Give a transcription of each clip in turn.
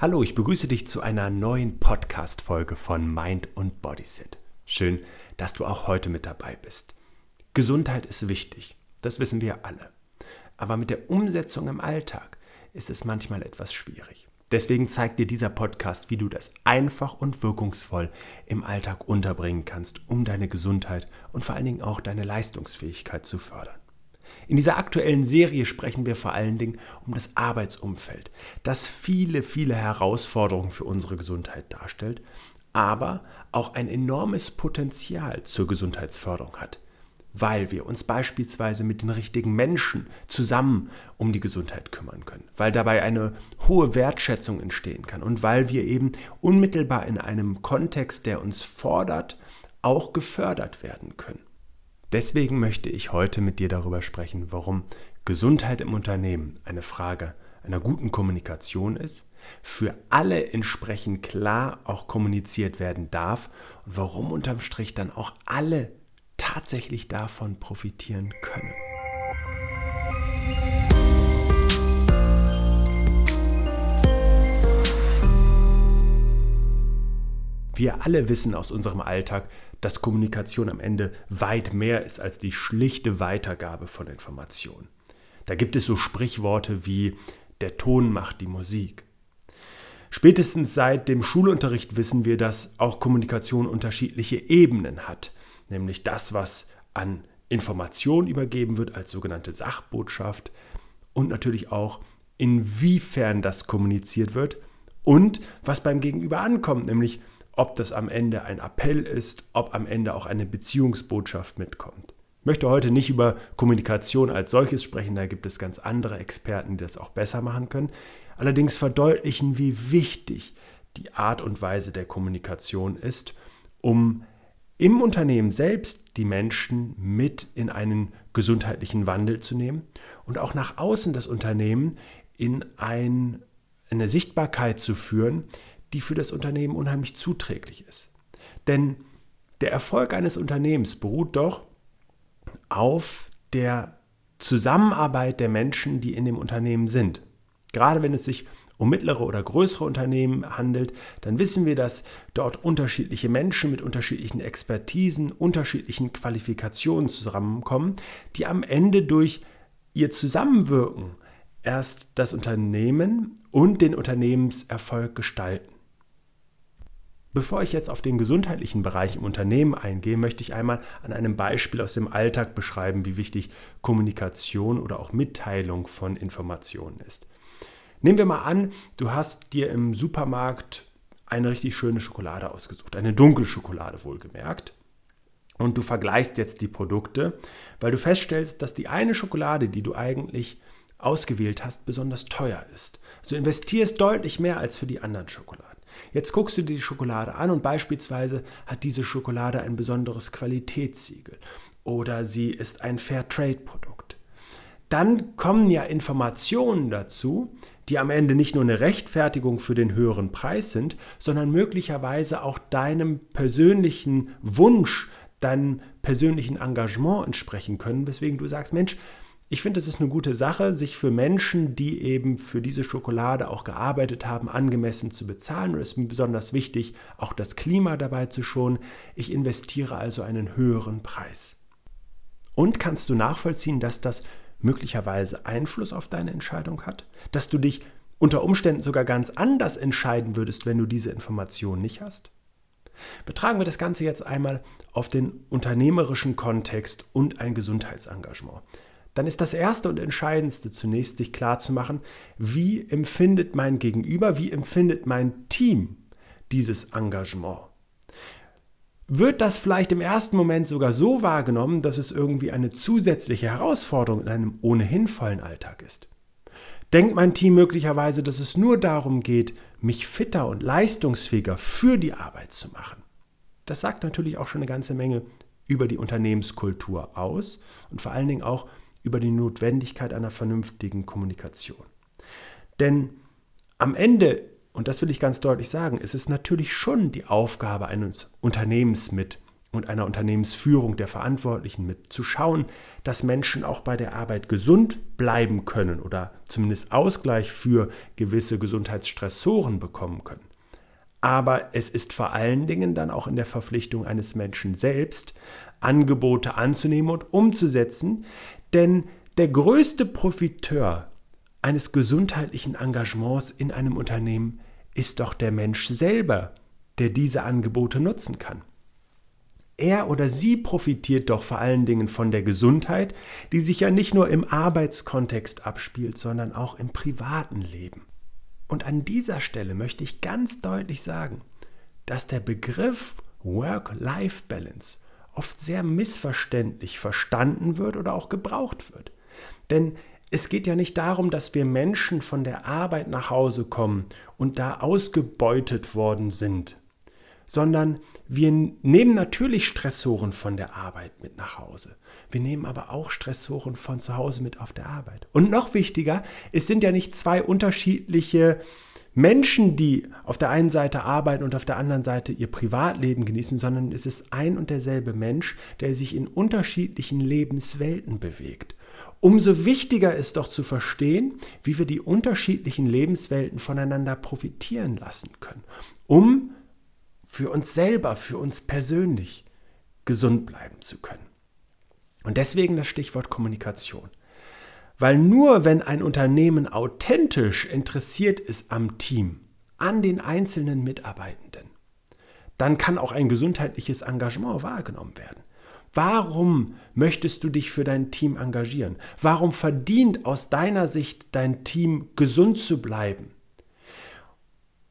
Hallo, ich begrüße dich zu einer neuen Podcast-Folge von Mind und Bodyset. Schön, dass du auch heute mit dabei bist. Gesundheit ist wichtig, das wissen wir alle. Aber mit der Umsetzung im Alltag ist es manchmal etwas schwierig. Deswegen zeigt dir dieser Podcast, wie du das einfach und wirkungsvoll im Alltag unterbringen kannst, um deine Gesundheit und vor allen Dingen auch deine Leistungsfähigkeit zu fördern. In dieser aktuellen Serie sprechen wir vor allen Dingen um das Arbeitsumfeld, das viele, viele Herausforderungen für unsere Gesundheit darstellt, aber auch ein enormes Potenzial zur Gesundheitsförderung hat, weil wir uns beispielsweise mit den richtigen Menschen zusammen um die Gesundheit kümmern können, weil dabei eine hohe Wertschätzung entstehen kann und weil wir eben unmittelbar in einem Kontext, der uns fordert, auch gefördert werden können. Deswegen möchte ich heute mit dir darüber sprechen, warum Gesundheit im Unternehmen eine Frage einer guten Kommunikation ist, für alle entsprechend klar auch kommuniziert werden darf und warum unterm Strich dann auch alle tatsächlich davon profitieren können. Wir alle wissen aus unserem Alltag, dass Kommunikation am Ende weit mehr ist als die schlichte Weitergabe von Informationen. Da gibt es so Sprichworte wie der Ton macht die Musik. Spätestens seit dem Schulunterricht wissen wir, dass auch Kommunikation unterschiedliche Ebenen hat, nämlich das, was an Informationen übergeben wird als sogenannte Sachbotschaft und natürlich auch inwiefern das kommuniziert wird und was beim Gegenüber ankommt, nämlich ob das am Ende ein Appell ist, ob am Ende auch eine Beziehungsbotschaft mitkommt. Ich möchte heute nicht über Kommunikation als solches sprechen, da gibt es ganz andere Experten, die das auch besser machen können. Allerdings verdeutlichen, wie wichtig die Art und Weise der Kommunikation ist, um im Unternehmen selbst die Menschen mit in einen gesundheitlichen Wandel zu nehmen und auch nach außen das Unternehmen in ein, eine Sichtbarkeit zu führen, die für das Unternehmen unheimlich zuträglich ist. Denn der Erfolg eines Unternehmens beruht doch auf der Zusammenarbeit der Menschen, die in dem Unternehmen sind. Gerade wenn es sich um mittlere oder größere Unternehmen handelt, dann wissen wir, dass dort unterschiedliche Menschen mit unterschiedlichen Expertisen, unterschiedlichen Qualifikationen zusammenkommen, die am Ende durch ihr Zusammenwirken erst das Unternehmen und den Unternehmenserfolg gestalten. Bevor ich jetzt auf den gesundheitlichen Bereich im Unternehmen eingehe, möchte ich einmal an einem Beispiel aus dem Alltag beschreiben, wie wichtig Kommunikation oder auch Mitteilung von Informationen ist. Nehmen wir mal an, du hast dir im Supermarkt eine richtig schöne Schokolade ausgesucht, eine dunkle Schokolade wohlgemerkt. Und du vergleichst jetzt die Produkte, weil du feststellst, dass die eine Schokolade, die du eigentlich ausgewählt hast, besonders teuer ist. Also investierst deutlich mehr als für die anderen Schokoladen. Jetzt guckst du dir die Schokolade an und beispielsweise hat diese Schokolade ein besonderes Qualitätssiegel oder sie ist ein Fairtrade-Produkt. Dann kommen ja Informationen dazu, die am Ende nicht nur eine Rechtfertigung für den höheren Preis sind, sondern möglicherweise auch deinem persönlichen Wunsch, deinem persönlichen Engagement entsprechen können, weswegen du sagst, Mensch, ich finde, es ist eine gute Sache, sich für Menschen, die eben für diese Schokolade auch gearbeitet haben, angemessen zu bezahlen. Und es ist mir besonders wichtig, auch das Klima dabei zu schonen. Ich investiere also einen höheren Preis. Und kannst du nachvollziehen, dass das möglicherweise Einfluss auf deine Entscheidung hat? Dass du dich unter Umständen sogar ganz anders entscheiden würdest, wenn du diese Information nicht hast? Betragen wir das Ganze jetzt einmal auf den unternehmerischen Kontext und ein Gesundheitsengagement dann ist das Erste und Entscheidendste zunächst sich klarzumachen, wie empfindet mein Gegenüber, wie empfindet mein Team dieses Engagement. Wird das vielleicht im ersten Moment sogar so wahrgenommen, dass es irgendwie eine zusätzliche Herausforderung in einem ohnehin vollen Alltag ist? Denkt mein Team möglicherweise, dass es nur darum geht, mich fitter und leistungsfähiger für die Arbeit zu machen? Das sagt natürlich auch schon eine ganze Menge über die Unternehmenskultur aus und vor allen Dingen auch über die Notwendigkeit einer vernünftigen Kommunikation. Denn am Ende, und das will ich ganz deutlich sagen, ist es natürlich schon die Aufgabe eines Unternehmens mit und einer Unternehmensführung der Verantwortlichen mit zu schauen, dass Menschen auch bei der Arbeit gesund bleiben können oder zumindest Ausgleich für gewisse Gesundheitsstressoren bekommen können. Aber es ist vor allen Dingen dann auch in der Verpflichtung eines Menschen selbst, Angebote anzunehmen und umzusetzen, denn der größte Profiteur eines gesundheitlichen Engagements in einem Unternehmen ist doch der Mensch selber, der diese Angebote nutzen kann. Er oder sie profitiert doch vor allen Dingen von der Gesundheit, die sich ja nicht nur im Arbeitskontext abspielt, sondern auch im privaten Leben. Und an dieser Stelle möchte ich ganz deutlich sagen, dass der Begriff Work-Life-Balance oft sehr missverständlich verstanden wird oder auch gebraucht wird. Denn es geht ja nicht darum, dass wir Menschen von der Arbeit nach Hause kommen und da ausgebeutet worden sind, sondern wir nehmen natürlich Stressoren von der Arbeit mit nach Hause. Wir nehmen aber auch Stressoren von zu Hause mit auf der Arbeit. Und noch wichtiger, es sind ja nicht zwei unterschiedliche Menschen, die auf der einen Seite arbeiten und auf der anderen Seite ihr Privatleben genießen, sondern es ist ein und derselbe Mensch, der sich in unterschiedlichen Lebenswelten bewegt. Umso wichtiger ist doch zu verstehen, wie wir die unterschiedlichen Lebenswelten voneinander profitieren lassen können, um für uns selber, für uns persönlich gesund bleiben zu können. Und deswegen das Stichwort Kommunikation. Weil nur wenn ein Unternehmen authentisch interessiert ist am Team, an den einzelnen Mitarbeitenden, dann kann auch ein gesundheitliches Engagement wahrgenommen werden. Warum möchtest du dich für dein Team engagieren? Warum verdient aus deiner Sicht dein Team gesund zu bleiben?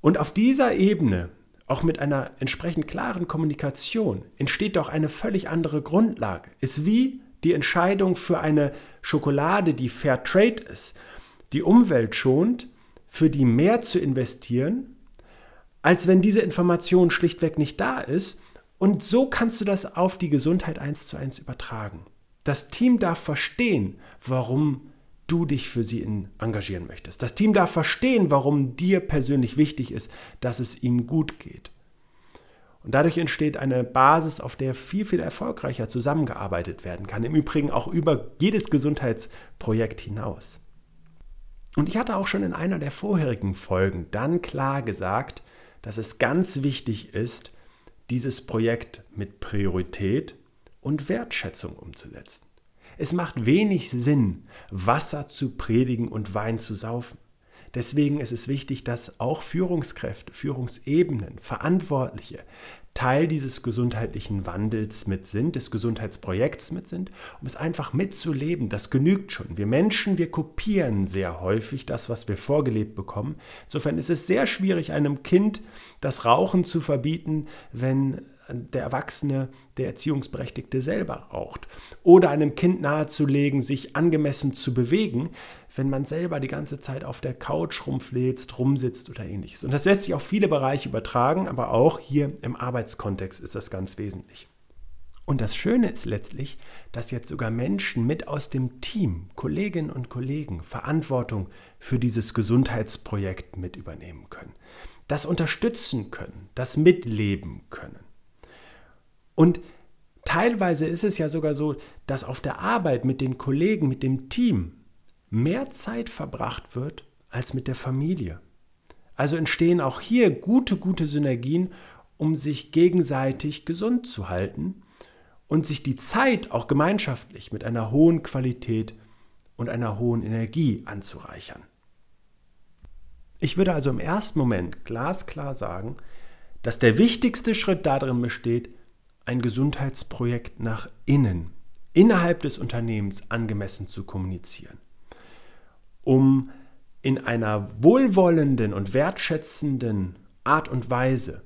Und auf dieser Ebene auch mit einer entsprechend klaren Kommunikation entsteht doch eine völlig andere Grundlage. Ist wie die Entscheidung für eine Schokolade, die Fair Trade ist, die Umwelt schont, für die mehr zu investieren, als wenn diese Information schlichtweg nicht da ist. Und so kannst du das auf die Gesundheit eins zu eins übertragen. Das Team darf verstehen, warum du dich für sie engagieren möchtest. Das Team darf verstehen, warum dir persönlich wichtig ist, dass es ihnen gut geht. Und dadurch entsteht eine Basis, auf der viel, viel erfolgreicher zusammengearbeitet werden kann. Im Übrigen auch über jedes Gesundheitsprojekt hinaus. Und ich hatte auch schon in einer der vorherigen Folgen dann klar gesagt, dass es ganz wichtig ist, dieses Projekt mit Priorität und Wertschätzung umzusetzen. Es macht wenig Sinn, Wasser zu predigen und Wein zu saufen. Deswegen ist es wichtig, dass auch Führungskräfte, Führungsebenen, Verantwortliche Teil dieses gesundheitlichen Wandels mit sind, des Gesundheitsprojekts mit sind, um es einfach mitzuleben. Das genügt schon. Wir Menschen, wir kopieren sehr häufig das, was wir vorgelebt bekommen. Insofern ist es sehr schwierig, einem Kind das Rauchen zu verbieten, wenn der Erwachsene, der Erziehungsberechtigte selber raucht. Oder einem Kind nahezulegen, sich angemessen zu bewegen, wenn man selber die ganze Zeit auf der Couch rumfläzt, rumsitzt oder ähnliches. Und das lässt sich auf viele Bereiche übertragen, aber auch hier im Arbeitskontext ist das ganz wesentlich. Und das Schöne ist letztlich, dass jetzt sogar Menschen mit aus dem Team, Kolleginnen und Kollegen, Verantwortung für dieses Gesundheitsprojekt mit übernehmen können, das unterstützen können, das mitleben können. Und teilweise ist es ja sogar so, dass auf der Arbeit mit den Kollegen, mit dem Team mehr Zeit verbracht wird als mit der Familie. Also entstehen auch hier gute, gute Synergien, um sich gegenseitig gesund zu halten und sich die Zeit auch gemeinschaftlich mit einer hohen Qualität und einer hohen Energie anzureichern. Ich würde also im ersten Moment glasklar sagen, dass der wichtigste Schritt darin besteht, ein Gesundheitsprojekt nach innen, innerhalb des Unternehmens angemessen zu kommunizieren, um in einer wohlwollenden und wertschätzenden Art und Weise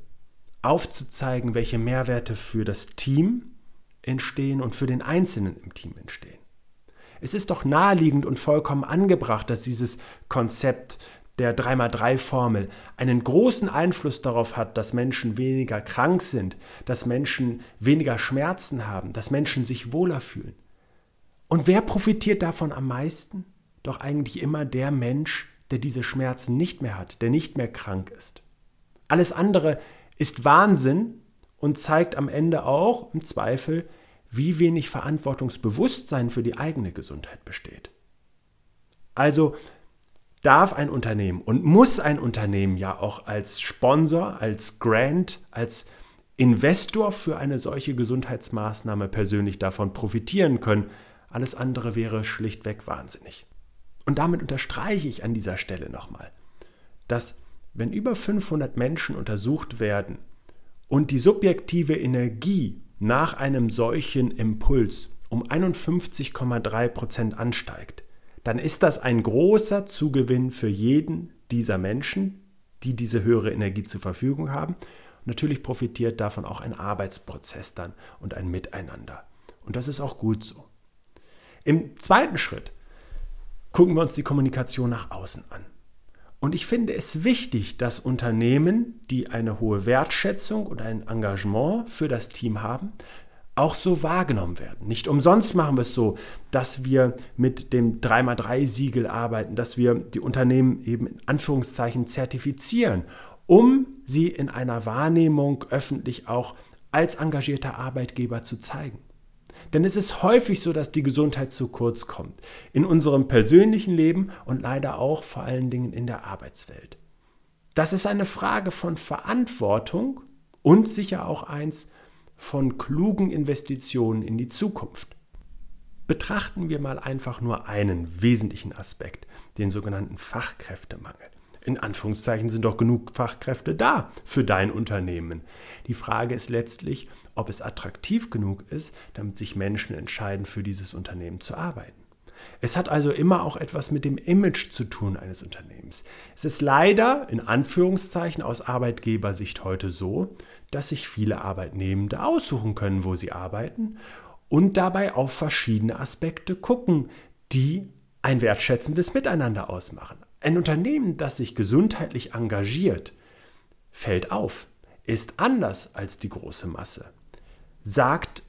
aufzuzeigen, welche Mehrwerte für das Team entstehen und für den Einzelnen im Team entstehen. Es ist doch naheliegend und vollkommen angebracht, dass dieses Konzept der 3x3-Formel einen großen Einfluss darauf hat, dass Menschen weniger krank sind, dass Menschen weniger Schmerzen haben, dass Menschen sich wohler fühlen. Und wer profitiert davon am meisten? Doch eigentlich immer der Mensch, der diese Schmerzen nicht mehr hat, der nicht mehr krank ist. Alles andere ist Wahnsinn und zeigt am Ende auch im Zweifel, wie wenig Verantwortungsbewusstsein für die eigene Gesundheit besteht. Also darf ein Unternehmen und muss ein Unternehmen ja auch als Sponsor, als Grant, als Investor für eine solche Gesundheitsmaßnahme persönlich davon profitieren können. Alles andere wäre schlichtweg wahnsinnig. Und damit unterstreiche ich an dieser Stelle nochmal, dass wenn über 500 Menschen untersucht werden und die subjektive Energie nach einem solchen Impuls um 51,3 Prozent ansteigt, dann ist das ein großer Zugewinn für jeden dieser Menschen, die diese höhere Energie zur Verfügung haben Natürlich profitiert davon auch ein Arbeitsprozess dann und ein Miteinander. Und das ist auch gut so. Im zweiten Schritt gucken wir uns die Kommunikation nach außen an. Und ich finde es wichtig, dass Unternehmen, die eine hohe Wertschätzung und ein Engagement für das Team haben, auch so wahrgenommen werden. Nicht umsonst machen wir es so, dass wir mit dem 3x3-Siegel arbeiten, dass wir die Unternehmen eben in Anführungszeichen zertifizieren um sie in einer Wahrnehmung öffentlich auch als engagierter Arbeitgeber zu zeigen. Denn es ist häufig so, dass die Gesundheit zu kurz kommt. In unserem persönlichen Leben und leider auch vor allen Dingen in der Arbeitswelt. Das ist eine Frage von Verantwortung und sicher auch eins von klugen Investitionen in die Zukunft. Betrachten wir mal einfach nur einen wesentlichen Aspekt, den sogenannten Fachkräftemangel in Anführungszeichen sind doch genug Fachkräfte da für dein Unternehmen. Die Frage ist letztlich, ob es attraktiv genug ist, damit sich Menschen entscheiden, für dieses Unternehmen zu arbeiten. Es hat also immer auch etwas mit dem Image zu tun eines Unternehmens. Es ist leider in Anführungszeichen aus Arbeitgebersicht heute so, dass sich viele Arbeitnehmende aussuchen können, wo sie arbeiten und dabei auf verschiedene Aspekte gucken, die ein wertschätzendes Miteinander ausmachen. Ein Unternehmen, das sich gesundheitlich engagiert, fällt auf, ist anders als die große Masse, sagt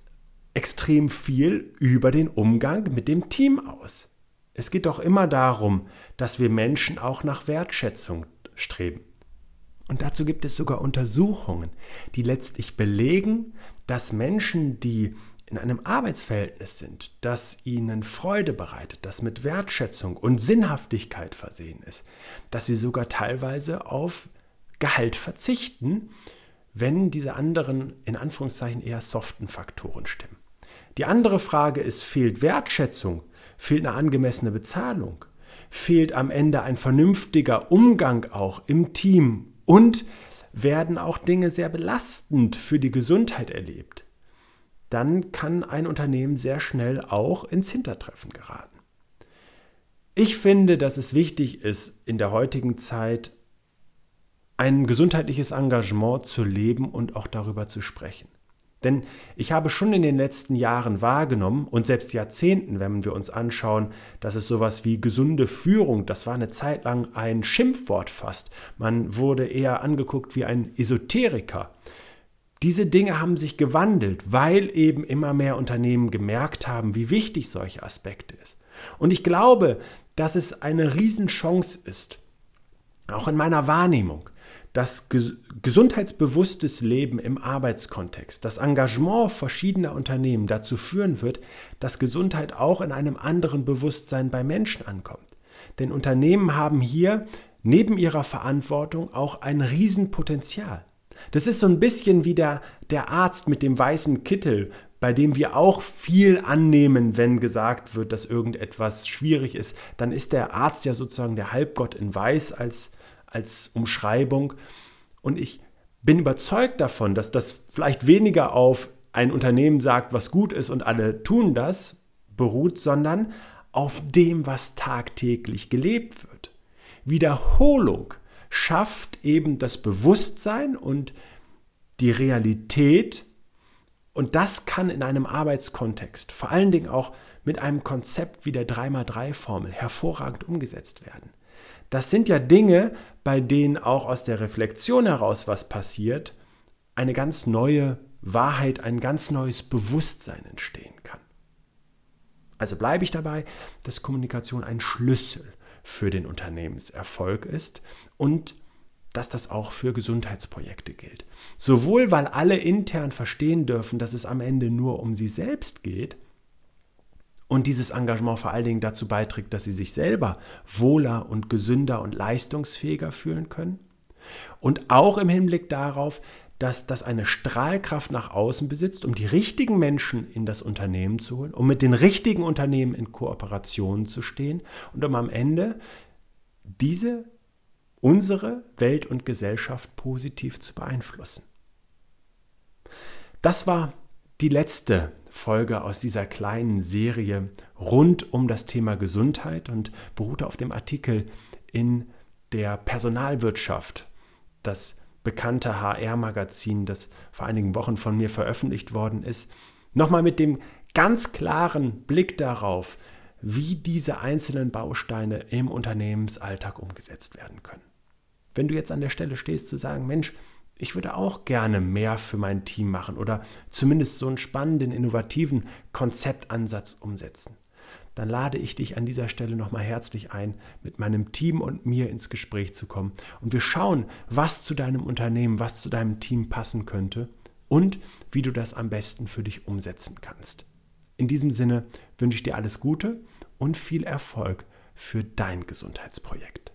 extrem viel über den Umgang mit dem Team aus. Es geht doch immer darum, dass wir Menschen auch nach Wertschätzung streben. Und dazu gibt es sogar Untersuchungen, die letztlich belegen, dass Menschen, die in einem Arbeitsverhältnis sind, das ihnen Freude bereitet, das mit Wertschätzung und Sinnhaftigkeit versehen ist, dass sie sogar teilweise auf Gehalt verzichten, wenn diese anderen in Anführungszeichen eher soften Faktoren stimmen. Die andere Frage ist, fehlt Wertschätzung, fehlt eine angemessene Bezahlung, fehlt am Ende ein vernünftiger Umgang auch im Team und werden auch Dinge sehr belastend für die Gesundheit erlebt dann kann ein Unternehmen sehr schnell auch ins Hintertreffen geraten. Ich finde, dass es wichtig ist, in der heutigen Zeit ein gesundheitliches Engagement zu leben und auch darüber zu sprechen. Denn ich habe schon in den letzten Jahren wahrgenommen und selbst Jahrzehnten, wenn wir uns anschauen, dass es sowas wie gesunde Führung, das war eine Zeit lang ein Schimpfwort fast. Man wurde eher angeguckt wie ein Esoteriker. Diese Dinge haben sich gewandelt, weil eben immer mehr Unternehmen gemerkt haben, wie wichtig solche Aspekte ist. Und ich glaube, dass es eine Riesenchance ist, auch in meiner Wahrnehmung, dass gesundheitsbewusstes Leben im Arbeitskontext, das Engagement verschiedener Unternehmen dazu führen wird, dass Gesundheit auch in einem anderen Bewusstsein bei Menschen ankommt. Denn Unternehmen haben hier neben ihrer Verantwortung auch ein Riesenpotenzial. Das ist so ein bisschen wie der, der Arzt mit dem weißen Kittel, bei dem wir auch viel annehmen, wenn gesagt wird, dass irgendetwas schwierig ist. Dann ist der Arzt ja sozusagen der Halbgott in Weiß als, als Umschreibung. Und ich bin überzeugt davon, dass das vielleicht weniger auf ein Unternehmen sagt, was gut ist und alle tun das, beruht, sondern auf dem, was tagtäglich gelebt wird. Wiederholung schafft eben das Bewusstsein und die Realität. Und das kann in einem Arbeitskontext, vor allen Dingen auch mit einem Konzept wie der 3x3-Formel, hervorragend umgesetzt werden. Das sind ja Dinge, bei denen auch aus der Reflexion heraus was passiert, eine ganz neue Wahrheit, ein ganz neues Bewusstsein entstehen kann. Also bleibe ich dabei, dass Kommunikation ein Schlüssel für den Unternehmenserfolg ist und dass das auch für Gesundheitsprojekte gilt. Sowohl weil alle intern verstehen dürfen, dass es am Ende nur um sie selbst geht und dieses Engagement vor allen Dingen dazu beiträgt, dass sie sich selber wohler und gesünder und leistungsfähiger fühlen können. Und auch im Hinblick darauf, dass das eine Strahlkraft nach außen besitzt, um die richtigen Menschen in das Unternehmen zu holen, um mit den richtigen Unternehmen in Kooperation zu stehen und um am Ende diese unsere Welt und Gesellschaft positiv zu beeinflussen. Das war die letzte Folge aus dieser kleinen Serie rund um das Thema Gesundheit und beruhte auf dem Artikel in der Personalwirtschaft, das bekannte HR-Magazin, das vor einigen Wochen von mir veröffentlicht worden ist, nochmal mit dem ganz klaren Blick darauf, wie diese einzelnen Bausteine im Unternehmensalltag umgesetzt werden können. Wenn du jetzt an der Stelle stehst zu sagen, Mensch, ich würde auch gerne mehr für mein Team machen oder zumindest so einen spannenden, innovativen Konzeptansatz umsetzen, dann lade ich dich an dieser Stelle nochmal herzlich ein, mit meinem Team und mir ins Gespräch zu kommen. Und wir schauen, was zu deinem Unternehmen, was zu deinem Team passen könnte und wie du das am besten für dich umsetzen kannst. In diesem Sinne wünsche ich dir alles Gute und viel Erfolg für dein Gesundheitsprojekt.